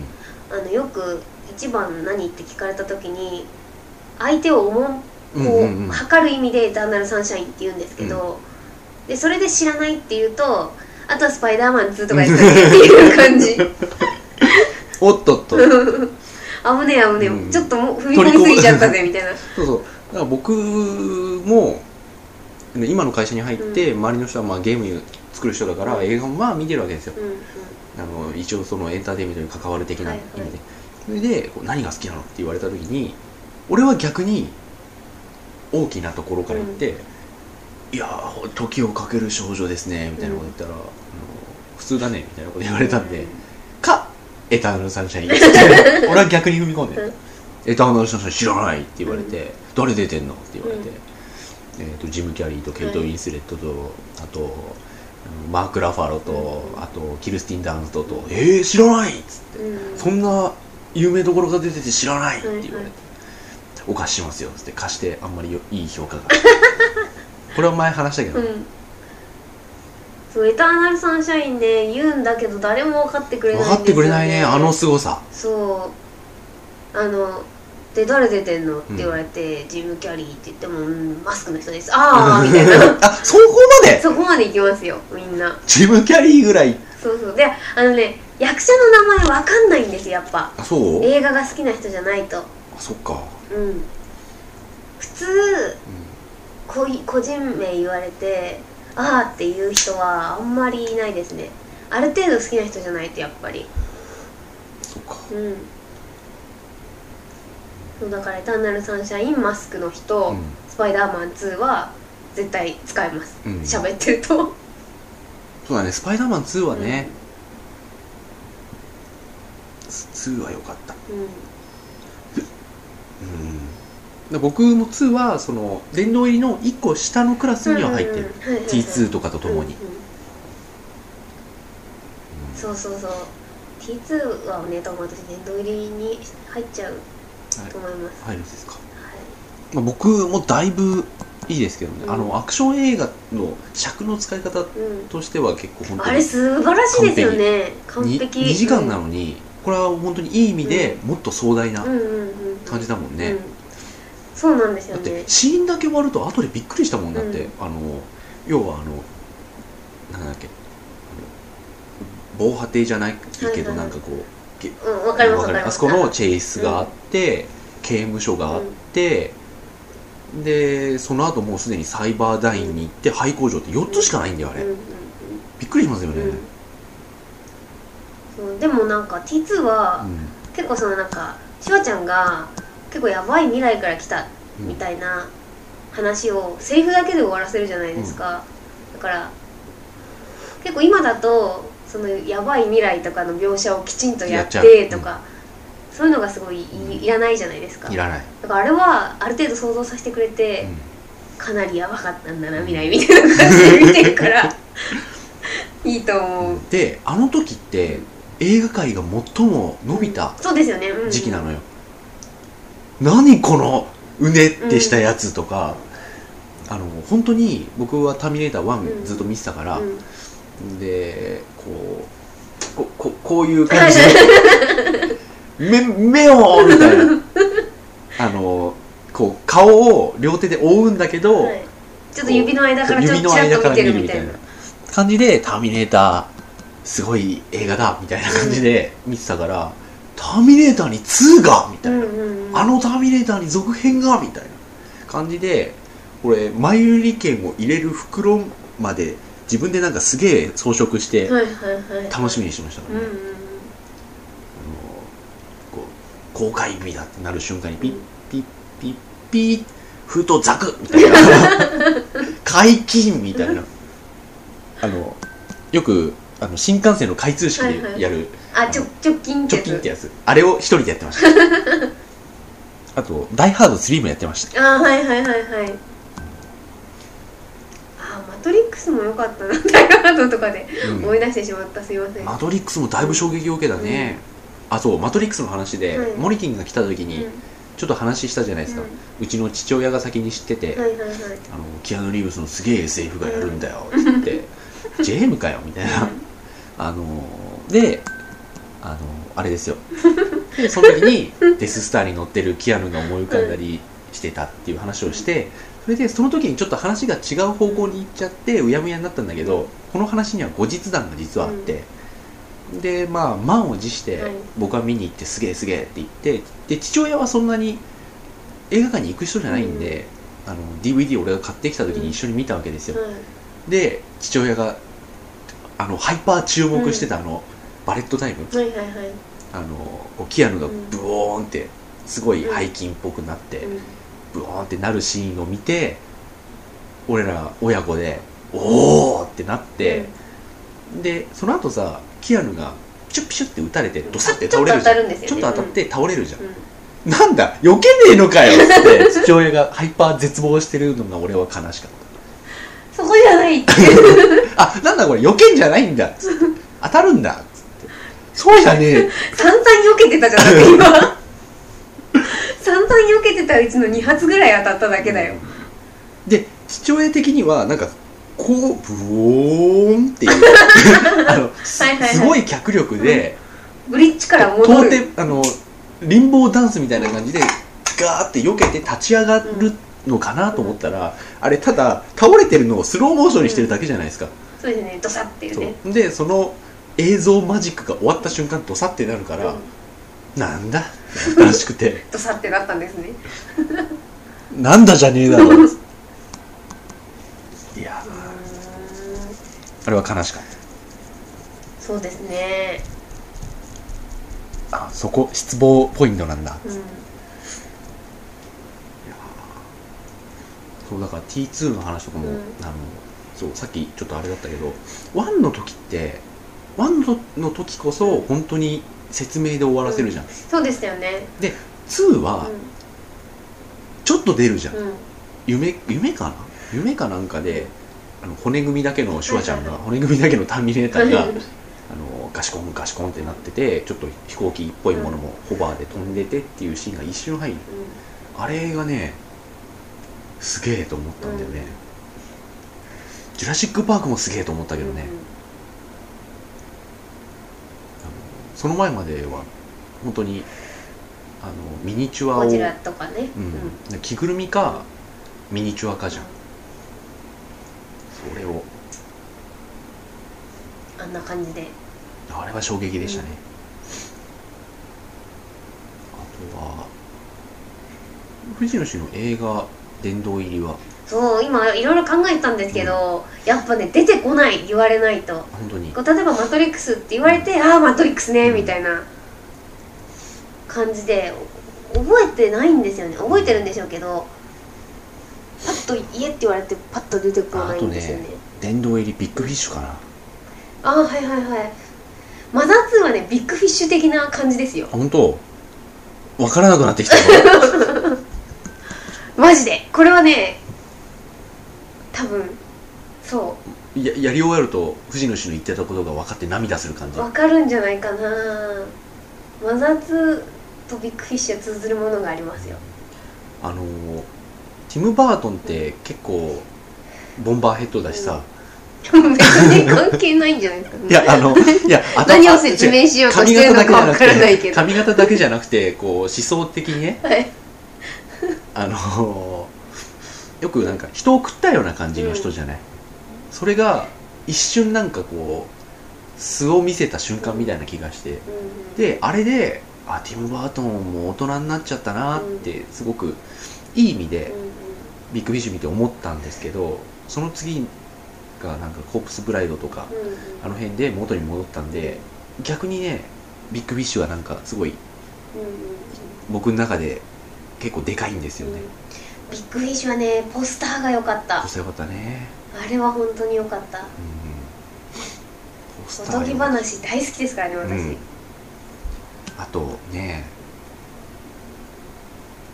あのよく一番何って聞かれた時に相手を思うこう,、うんうん。うん測る意味でエターナルサンシャインって言うんですけど、でそれで知らないっていうとあとはスパイダーマン2とかやったっていう感じ。おっとっと。危ねえ危ねえ、うん。ちょっともう踏み込みすぎちゃったぜみたいな。そうそう。だから僕もね今の会社に入って、周りの人はまあゲーム作る人だから、うん。映画もまあ見てるわけですよ。うんうん。あの一応そのエンターテインメントに関わる的な意味で、はい。はいそれでこう何が好きなのって言われた時に俺は逆に大きなところから言って「いやー時をかける少女ですね」みたいなこと言ったら、普通だね」みたいなこと言われたんで「かエターナルサンシャイン」っ て俺は逆に踏み込んでうん「エターナルサンシャイン知らない」って言われて「誰出てんの?」って言われて、うん。えー、とジム・キャリーとケイト・ウはい。ィンスレットと、あとマーク・ラファロと、うん。あとキルスティン・ダンストと「えー、知らない!」っつって。うん。そんな有名どころが出てて知らないって言われて、お貸ししますよっつって貸してあんまりよいい評価が。これは前話したけど、うんそうエターナルサンシャインで言うんだけど誰も分かってくれないんですよ、ね、分かってくれないねあの凄さ。そう。あので誰出てんのって言われて、ジム・キャリーって言っても、うん、マスクの人です。ああみたいな。あそこまで？そこまでいきますよみんな。ジム・キャリーぐらい。そうそう。であのね役者の名前わかんないんですよやっぱ。あそう？映画が好きな人じゃないと。あそっか、うん。普通うこい個人名言われてああっていう人はあんまりいないですね。ある程度好きな人じゃないとやっぱり。ん、そっか。うん。そうだから「エターナルサンシャイン」マスクの人、うん。スパイダーマン2は絶対使えます。うん。喋、ってると。そうだね。スパイダーマン2はね、2は良かった。うん。うん。で僕も2はその殿堂入りの1個下のクラスには入ってる、うんうんうん。はいはいはい。T2 とかとともに、うんうんそうそうそう。T2 はね多分私殿堂入りに入っちゃうと思います、入るんですか、はい。まあ、僕もだいぶいいですけどね、うん。あのアクション映画の尺の使い方うん。としては結構本当にあれ素晴らしいですよね。完に璧。2時間なのに、これは本当にいい意味でもっと壮大なうんうんうんうん。感じだもんね、うんそうなんですよだってねシーンだけ終わると後でびっくりしたもんだって、うん。あの要はあのなんだっけ。防波堤じゃないけど、なんかこうげうんわかりますわかります。あそこのチェイスがあって、刑務所があって、でその後もうすでにサイバーダインに行って廃工場って4つしかないんだよあれ、うんうんびっくりしますよね、うん。うんそうでもなんか T2 はうん。結構そのなんかシュワちゃんが結構やばい未来から来たみたいな話をセリフだけで終わらせるじゃないですか、だから結構今だとそのやばい未来とかの描写をきちんとやってとか、そういうのがすごいいいらないじゃないですか。いらない、だからあれはある程度想像させてくれて、うん。かなりやばかったんだな未来みたいな感じで見てるから いいと思う、であの時って映画界が最も伸びたそうですよね、うん。時期なのよ、何このうねってしたやつとか、あの本当に僕は「ターミネーターうん。1」ずっと見てたから、うん。でこうこここういう感じで 目目をみたいな。あのこう顔を両手で覆うんだけど、はい。ちょっと指の間からちょっ指とちらっと見の間からてるみたいな見るみたいな。感じで「ターミネーターすごい映画だ」みたいな感じで見てたから「ターミネーターに2が」みたいな、あのターミネーターに続編がみたいな感じで俺前売り券を入れる袋まで自分でなんかすげえ装飾して楽しみにしてましたからね、こう公開日だってなる瞬間にピッピッピッピッふとザクみたいな。解禁みたいな。あのよくあの新幹線の開通式でやる、あちょ直近ってやつ。直近ってやつ。あれを一人でやってました。あと「ダイ・ハード3」もやってました。あはいはいはいはい。あマトリックスも良かったなダイハードとかでうん。思い出してしまった。すいません。マトリックスもだいぶ衝撃を受けたね、あそうマトリックスの話で、はい。モリキンが来た時にちょっと話したじゃないですか、うちの父親が先に知ってて、うんはいはいはい。あのキアヌ・リーブスのすげえ SF がやるんだよって言って、ジェームかよみたいな、あのであのあれですよ。で その時に デススターに乗ってるキアヌが思い浮かんだりしてたっていう話をしてそれでその時にちょっと話が違う方向に行っちゃってうやむやになったんだけどこの話には後日談が実はあって、でまあ満を持してはい。僕は見に行ってすげえすげえって言ってで父親はそんなに映画館に行く人じゃないんで、あの DVD 俺が買ってきた時に一緒に見たわけですよ、はい。で父親があのハイパー注目してたあの、バレットタイム。はいはいはい。あのキアヌがうん。ブオーンってすごい背筋っぽくなって、うん。ブオーンってなるシーンを見て俺ら親子でおーってなって、でその後さキアヌがピシュッピシュッって打たれてドサッて倒れるじゃん。ちょっと当たっと当たって倒れるじゃん、うん。なんだ避けねえのかよって父親がハイパー絶望してるのが俺は悲しかっそこじゃないって。た あなんだこれ避けんじゃないんだ。当たるんだ。っつってそうじゃねえ。散々避けてたじゃんだって今。散々避けてたうちの2発ぐらい当たっただけだよ。で父親的にはなんかこうブオーンっていう。あのすはいはいはい。すごい脚力で、ブリッジから到戻る。底あのリンボーダンスみたいな感じでガーって避けて立ち上がるのかなと思ったら、あれただ倒れてるのをスローモーションにしてるだけじゃないですか、そうですね。ドサっていうそねう。でその映像マジックが終わった瞬間ドサってなるから、うん。なんだ？ってらしくて。ドサってなったんですね。なんだじゃねえだろ。いやうー。んあれは悲しかっそうですね。たあそこ失望ポイントなんだ。うんそうだから T2 の話とかも、うん。あのそうさっきちょっとあれだったけど1の時って1の時こそ本当に説明で終わらせるじゃん、そうでしたよね。2はちょっと出るじゃん、うん。うん夢夢かな？夢かなんかであの骨組みだけのシュワちゃんが 骨組みだけのターミネーターがあうん。のガシコンガシコンってなっててちょっと飛行機っぽいものもホバーで飛んでてっていうシーンが一瞬入る。あれがねすげえと思ったんだよね、ジュラシック・パークもすげえと思ったけどね、あのその前までは本当にあのミニチュアをゴジラとかね。うん。着ぐるみかミニチュアかじゃん。それを。あんな感じで。あれは衝撃でしたね、あとは藤野氏の映画殿堂入りは。そう今いろいろ考えてたんですけど、やっぱね出てこない言われないと。本当に。こう例えば「マトリックス」って言われて「ああマトリックスね」みたいな感じで覚えてないんですよね。覚えてるんでしょうけどパッと言えって言われてパッと出てこないんですよね。殿堂入りビッグフィッシュかな。ああはいはいはい。マザー2はねビッグフィッシュ的な感じですよ。本当？分からなくなってきた マジで。これはね多分そややり終わると藤野氏の言ってたことが分かって涙する感じ。う分かるんじゃないかな。マザー2とビッグフィッシュは通ずるものがありますよ。あのーティム・バートンって結構ボンバーヘッドだしさ、別に関係ないんじゃないですかねいやあのいや頭何を説明しようとしてるのか分からないけど。髪型だけじゃなくてこう思想的にね。はいあのーよくなんか人を食ったような感じの人じゃない、それが一瞬なんかこう素を見せた瞬間みたいな気がして。うん。であれであティム・バートンも大人になっちゃったなってすごくいい意味でビッグフィッシュ見て思ったんですけどその次がなんかコープスブライドとかあの辺で元に戻ったんで逆にねビッグフィッシュはなんかすごいうん。僕の中で結構でかいんですようんうん。ね、ビッグフィッシュはね。ポスターが良かった。ポスターよかったね。あれは本当に良かった。うん。おとぎ話大好きですからね私、うん。あとね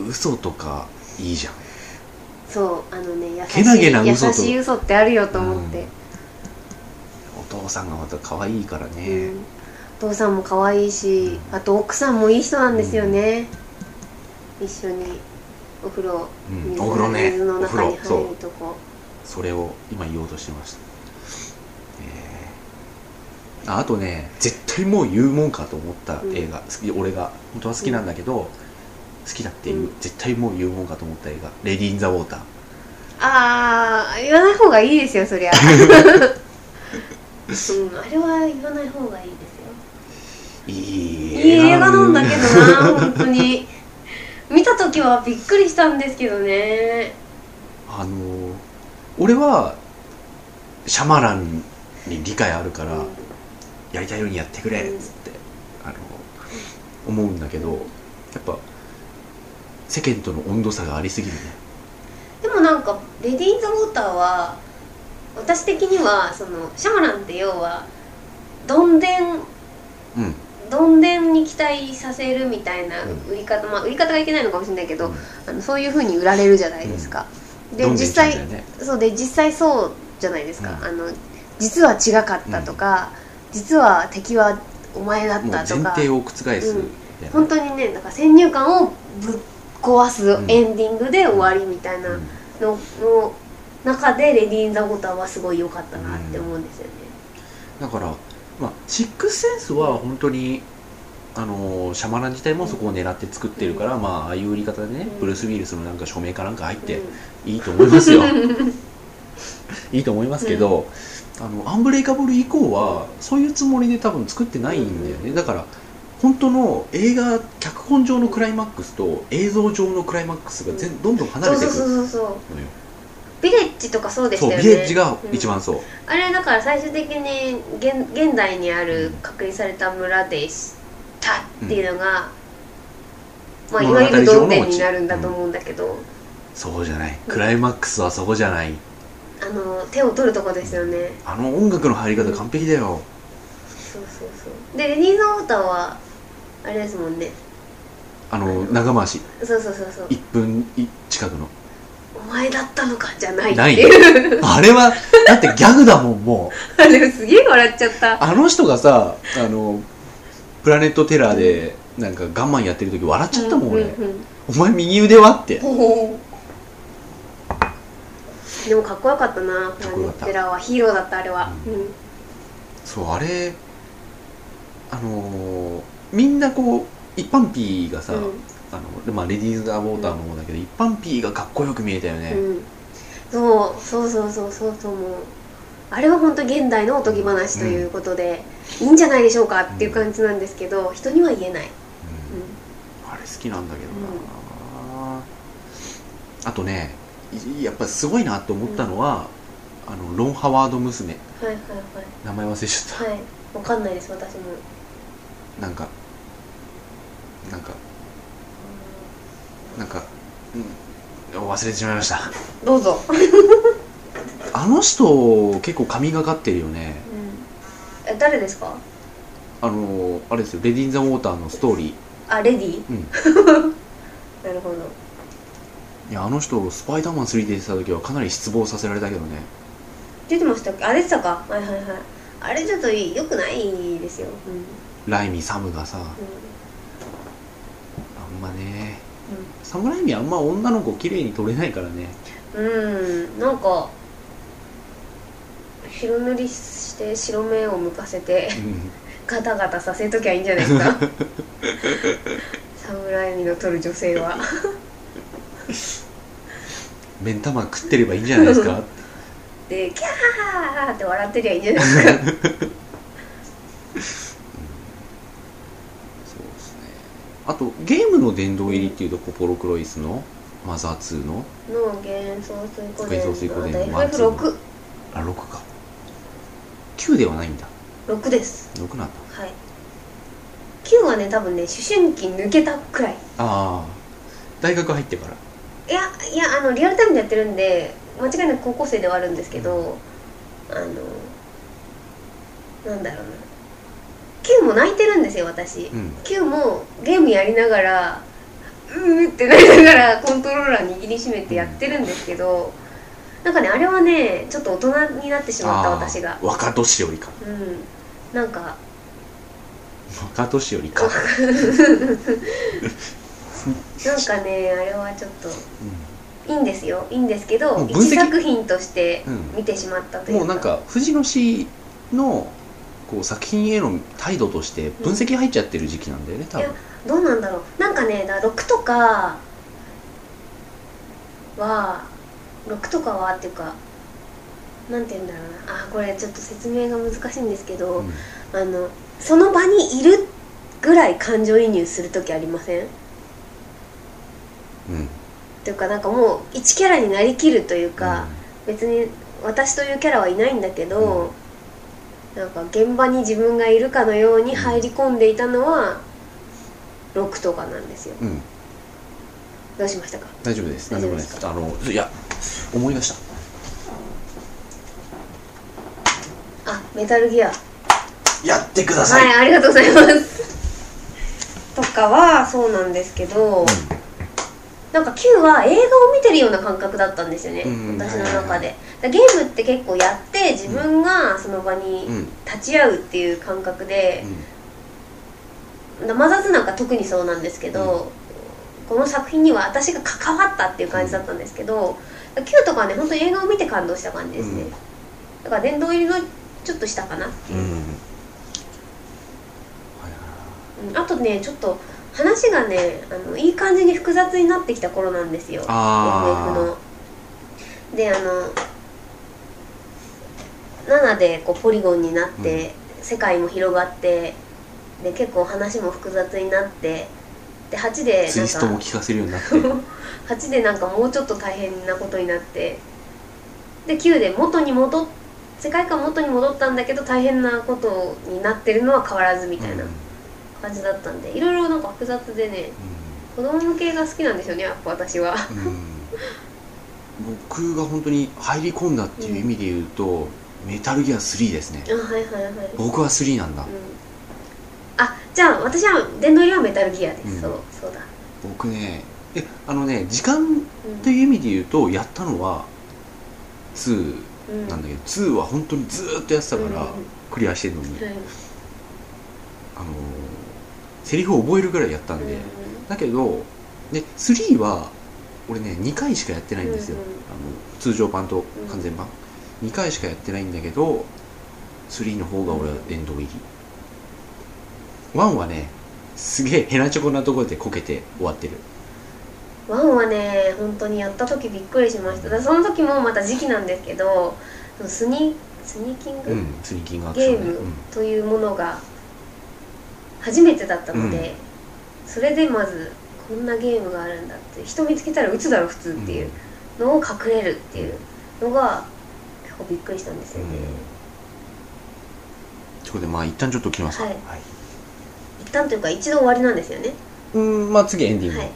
嘘とかいいじゃん。そうあのね優しいけなげな嘘と優しい嘘ってあるよと思って、お父さんがまた可愛いからうん。ね、お父さんも可愛いしあと奥さんもいい人なんですよね、一緒にお風呂、うん水お風呂ね水の中に入るとこ。それを今言おうとしてました、えーああとね絶対もう言うもんかと思った映画、好き俺が本当は好きなんだけど、好きだっていう、うん。絶対もう言うもんかと思った映画「レディー・イン・ザ・ウォーター。ああ言わない方がいいですよそりゃ。うんあれは言わない方がいいですよ」いいいい映画なんだけどな本当に見た時はびっくりしたんですけどね。あのー俺はシャマランに理解あるから、うんやりたいようにやってくれっつって、あの思うんだけどやっぱ世間との温度差がありすぎるね。でもなんか「レディー・イン・ザ・ウォーターは」私的にはそのシャマランって要はどんでんうんどんでんに期待させるみたいなうん。売り方、まあ売り方がいけないのかもしれないけど、うん。あのそういうふうに売られるじゃないですか、で実際そうで実際そうじゃないですか、うん。あの実は違かったとか、実は敵はお前だったとか。前提を覆す。みたいな、本当にねなんか先入観をぶっ壊すうん。エンディングで終わりみたいなうん。のの中で「レディー・イン・ザ・ウォーター」はすごい良かったなって思うんですよね、だから、まあ、シックスセンスは本当にあのーシャマラン自体もそこを狙って作ってるから、まあああいう売り方でね、うん。ブルース・ウィルスのなんか署名かなんか入ってうん。いいと思いますよ。いいと思いますけど、あのアンブレイカブル以降はそういうつもりで多分作ってないんだよね。だから本当の映画脚本上のクライマックスと映像上のクライマックスが全どんどん離れていくのよそうそうそうそうビレッジとかそうでしたよね。ビレッジが一番そう、あれだから最終的に現現代にある隔離された村でしたっていうのが、まあ、いわゆる同点になるんだと思うんだけど、そうじゃない。クライマックスはそこじゃない。あの手を取るとこですよね。あの音楽の入り方完璧だよ、そうそうそう。でレディー・ザ・ウォーターはあれですもんね。あの長回し。そうそうそうそう。1分近くの。お前だったのか？じゃない。っい あれはだってギャグだもんもう。あれすげえ笑っちゃった。あの人がさあのプラネットテラーでなんかガンマンやってる時笑っちゃったもん俺、うんうんうん。お前右腕はって。でもかっこよかったなプラネッかっこよかった。テラーは。ヒーローだったあれは、ううん。そうあれあのーみんなこう一般ピーがさ、うんあのまあ、レディーズ・ア・ウォーターの方だけど、一般ピーがかっこよく見えたよね、うん、そうそうそうそうそうそうもうあれは本当現代のおとぎ話ということで、いいんじゃないでしょうかっていう感じなんですけど、人には言えない、うんあれ好きなんだけどな、あとねやっぱすごいなと思ったのは、あのロン・ハワード娘ん、はいはい名前忘れちゃった、はいはいわかんないです私もなんかなんかなんか、うん、忘れてしまいました。どうぞ、あの人結構神がかってるよね。うん、え誰ですか？あのあれですよ。レディー・ザ・ウォーターのストーリあレディー、うん、なるほど。いやあの人スパイダーマン3で出てた時はかなり失望させられたけどね。出てましたっけ？あ出てたか？はいはいはい。あれちょっとよくないですよ。うん。ライミサムがさ。うあんまねサムライミあんま女の子綺麗に撮れないからね。ん、うん、うん、なんか白塗りして白目を向かせてうん。ガタガタさせときゃいいんじゃないですか。侍味の取る女性は。目ん玉食ってればいいんじゃないですか。でキャーって笑ってりゃいいんじゃないですか そうですねあとゲームの殿堂入りっていうとポポロクロイスのマザー2の？の幻想水湖幻想水湖伝伝の。あと FF6 あ6か。9ではないんだ。6です。6なんだ。はい。9はね多分ね思春期抜けたくらい。ああ大学入ってから。いやいやあのリアルタイムでやってるんで間違いなく高校生ではあるんですけどあのなんだろうな9も泣いてるんですよ私、うん。9もゲームやりながらうーってなりながらコントローラー握りしめてやってるんですけど、なんかねあれはねちょっと大人になってしまった私が。若年寄りか。うん。なんか若年寄りか、なんかねあれはちょっといいんですよ。いいんですけど一作品としてうん見てしまったというか、もうなんか藤野氏のこう作品への態度として分析入っちゃってる時期なんだよね多分。どうなんだろう。なんかねだ6とかは6とかはっていうかなんて言うんだろうな。あこれちょっと説明が難しいんですけど、うん。あのその場にいるぐらい感情移入する時ありません？うん。というかなんかもう1キャラになりきるというか、別に私というキャラはいないんだけど、なんか現場に自分がいるかのように入り込んでいたのは6とかなんですよ。うん、うん、どうしましたか？大丈夫です。大丈夫で何でもないです。すあのいや思い出した。あメタルギア。やってくだはさい、いありがとうございます。とかはそうなんですけど、なんか Q は映画を見てるような感覚だったんですよね、うん。私のはいはいはい中で、だゲームって結構やって自分がその場にうん。うん立ち会うっていう感覚で、マザーズなんか特にそうなんですけど、この作品には私が関わったっていう感じだったんですけど、Q とかはね本当に映画を見て感動した感じですね、うん。だから殿堂入りのちょっと下かなっていう、うん。あとねちょっと話がねあのいい感じに複雑になってきた頃なんですよ。FF あの。であの7でこうポリゴンになって、世界も広がってで結構話も複雑になってで8であツイなんストもか聞かせるようになって。8でなんかもうちょっと大変なことになってで9で元に戻っ世界観元に戻ったんだけど大変なことになってるのは変わらずみたいな感じだったんでいろいろなんか複雑でね子供向けが好きなんですよねやっぱ私は。うんうん。僕が本当に入り込んだっていう意味で言うと、メタルギア3ですね。あはいはいはい。僕は3なんだ、うん。あじゃあ私は殿堂入りはメタルギアです、うん。そうそうだ、僕ねえあのね時間うんという意味で言うとやったのは2うん。なんだけど、2は本当にずーっとやってたから、うんうんうん。クリアしてるのに、はい。あのーセリフを覚えるぐらいやったんで、うんだけどで3は俺ね2回しかやってないんですよ、うんうん。あの通常版と完全版、2回しかやってないんだけど3の方が俺は殿堂入り、1はねすげえヘナチョコなところでこけて終わってる。ワンはね本当にやった時びっくりしました。だその時もまた時期なんですけどスニスニーキング、うんスニーキングアクシゲームというものが初めてだったので、それでまずこんなゲームがあるんだって人見つけたら撃つだろ普通っていうのを隠れるっていうのがびっくりしたんですよね、そこでまあ一旦ちょっと切りますか。はい。一旦というか一度終わりなんですよね。うんまあ次エンディング、はい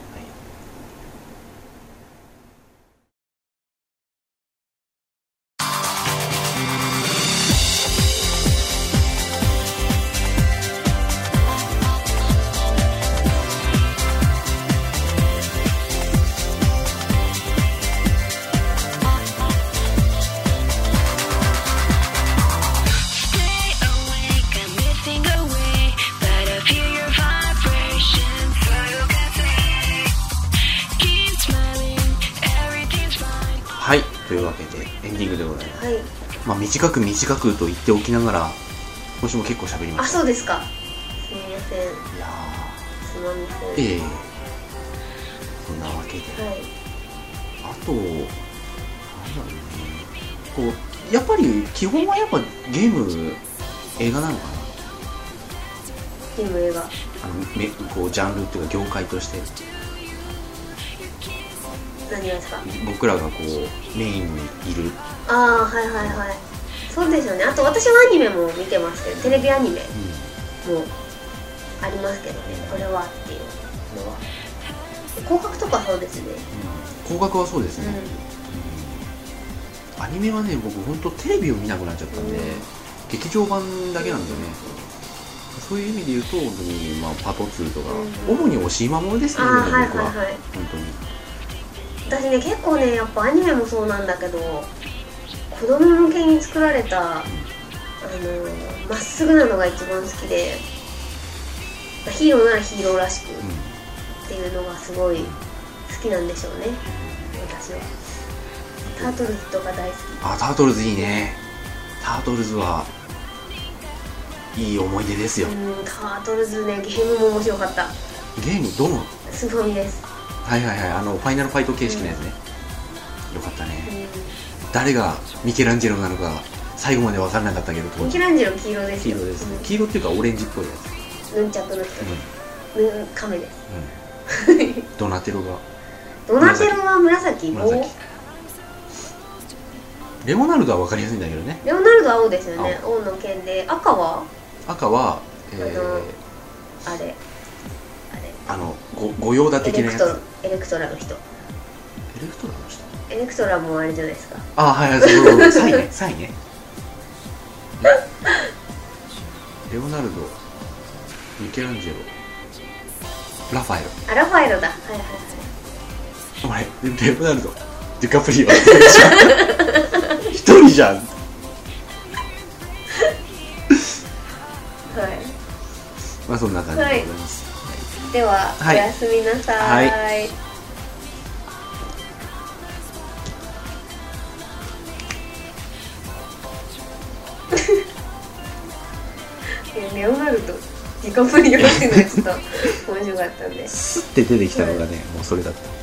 まあ、短く短くと言っておきながら今週も結構喋りまあした。そうですか。すみません。いやすまみせんーええ。そんなわけで。はい。あとなんだろうね。こうやっぱり基本はやっぱゲーム映画なのかな。ゲーム映画。あのめこうジャンルっていうか業界として何がですか？僕らがこうメインにいる、ああはいはいはい。そうですよね。あと私はアニメも見てますけどテレビアニメもありますけどね。これはっていう。のは？広角とかそうですね。広角はそうですうね、アニメはね僕本当テレビを見なくなっちゃったんで、うん。劇場版だけなんでね。そういう意味で言うと本当に、まあ、パト2とか、うん。主に押し今ものですけあどねあはい僕は、はい。は。い本当に私ね結構ねやっぱアニメもそうなんだけど子供向けに作られたあのまっすぐなのが一番好きでまあヒーローならヒーローらしくっていうのがすごい好きなんでしょうね。私は。タートルズとか大好き。あタートルズいいね。タートルズはいい思い出ですよ、うんタートルズねゲームも面白かった。ゲームどのスーファミです、はいはいはい。あのファイナルファイト形式のやつね、よかったね。う誰がミケランジェロなのか最後まで分からなかったけどミケランジェロ黄色ですよ。黄色ですね、黄色っていうかオレンジっぽいやつ。うん、ヌンチャクの人ううん。カメです。ん、うん、ドナテロが。ドナテロは紫？紫。おレオナルドは分かりやすいんだけどね。レオナルドは青ですよね。青。の剣で。赤は？赤は、えー、あのあれ。ああのご御用だ的なやつ。トエレクトラの人。エレクトラの人？エレクトラもあれじゃないですか。あはいはいそうサイねサイね レオナルドミケランジェロラファエロ。あラファエロだ。はいはいはい。お前レオナルドデュカプリオ。一人じゃん。はい。まあそんな感じでございます、では、はい。おやすみなさーい。えレオナルドディカプリオっていうのがちょっと面白かったんで。スッて出てきたのがね、もうそれだった